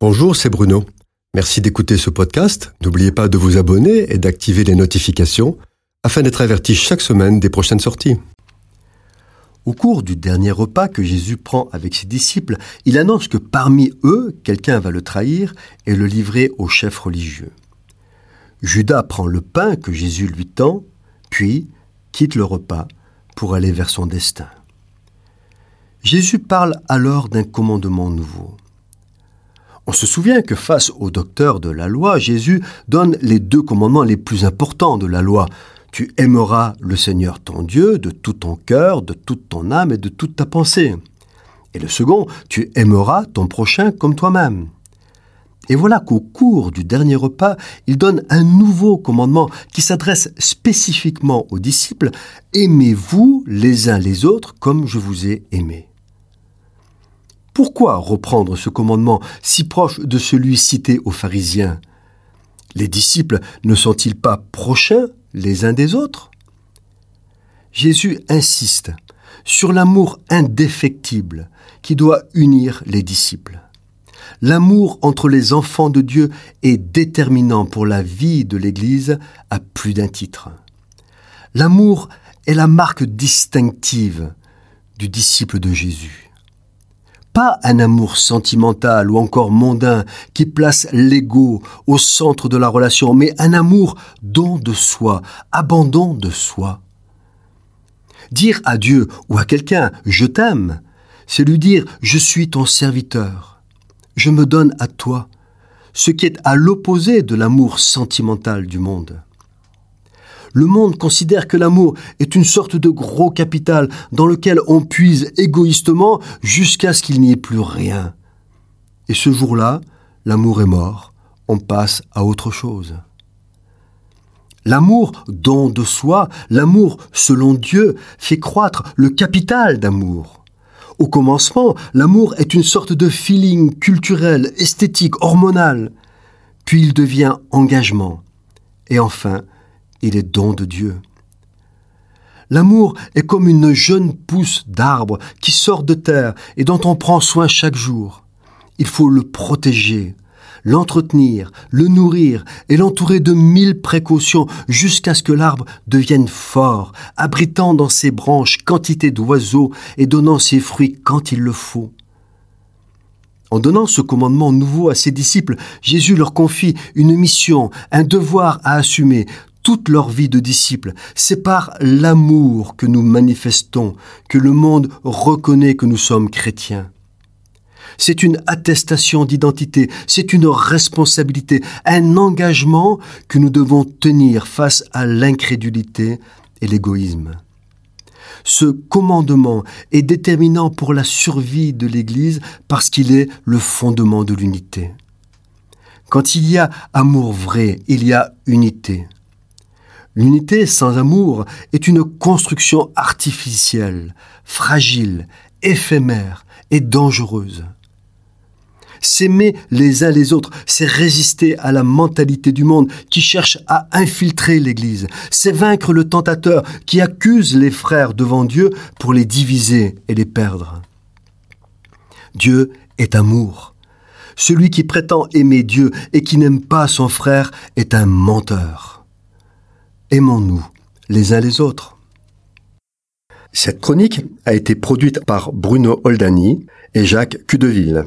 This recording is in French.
Bonjour, c'est Bruno. Merci d'écouter ce podcast. N'oubliez pas de vous abonner et d'activer les notifications afin d'être averti chaque semaine des prochaines sorties. Au cours du dernier repas que Jésus prend avec ses disciples, il annonce que parmi eux, quelqu'un va le trahir et le livrer au chef religieux. Judas prend le pain que Jésus lui tend, puis quitte le repas pour aller vers son destin. Jésus parle alors d'un commandement nouveau. On se souvient que face au docteur de la loi, Jésus donne les deux commandements les plus importants de la loi. Tu aimeras le Seigneur ton Dieu de tout ton cœur, de toute ton âme et de toute ta pensée. Et le second, tu aimeras ton prochain comme toi-même. Et voilà qu'au cours du dernier repas, il donne un nouveau commandement qui s'adresse spécifiquement aux disciples. Aimez-vous les uns les autres comme je vous ai aimé. Pourquoi reprendre ce commandement si proche de celui cité aux pharisiens? Les disciples ne sont-ils pas prochains les uns des autres? Jésus insiste sur l'amour indéfectible qui doit unir les disciples. L'amour entre les enfants de Dieu est déterminant pour la vie de l'Église à plus d'un titre. L'amour est la marque distinctive du disciple de Jésus pas un amour sentimental ou encore mondain qui place l'ego au centre de la relation, mais un amour don de soi, abandon de soi. Dire à Dieu ou à quelqu'un je t'aime, c'est lui dire je suis ton serviteur, je me donne à toi, ce qui est à l'opposé de l'amour sentimental du monde. Le monde considère que l'amour est une sorte de gros capital dans lequel on puise égoïstement jusqu'à ce qu'il n'y ait plus rien. Et ce jour-là, l'amour est mort, on passe à autre chose. L'amour don de soi, l'amour selon Dieu, fait croître le capital d'amour. Au commencement, l'amour est une sorte de feeling culturel, esthétique, hormonal. Puis il devient engagement. Et enfin, il est don de Dieu. L'amour est comme une jeune pousse d'arbre qui sort de terre et dont on prend soin chaque jour. Il faut le protéger, l'entretenir, le nourrir et l'entourer de mille précautions jusqu'à ce que l'arbre devienne fort, abritant dans ses branches quantité d'oiseaux et donnant ses fruits quand il le faut. En donnant ce commandement nouveau à ses disciples, Jésus leur confie une mission, un devoir à assumer, toute leur vie de disciples. C'est par l'amour que nous manifestons que le monde reconnaît que nous sommes chrétiens. C'est une attestation d'identité, c'est une responsabilité, un engagement que nous devons tenir face à l'incrédulité et l'égoïsme. Ce commandement est déterminant pour la survie de l'Église parce qu'il est le fondement de l'unité. Quand il y a amour vrai, il y a unité. L'unité sans amour est une construction artificielle, fragile, éphémère et dangereuse. S'aimer les uns les autres, c'est résister à la mentalité du monde qui cherche à infiltrer l'Église. C'est vaincre le tentateur qui accuse les frères devant Dieu pour les diviser et les perdre. Dieu est amour. Celui qui prétend aimer Dieu et qui n'aime pas son frère est un menteur aimons-nous les uns les autres. Cette chronique a été produite par Bruno Oldani et Jacques Cudeville.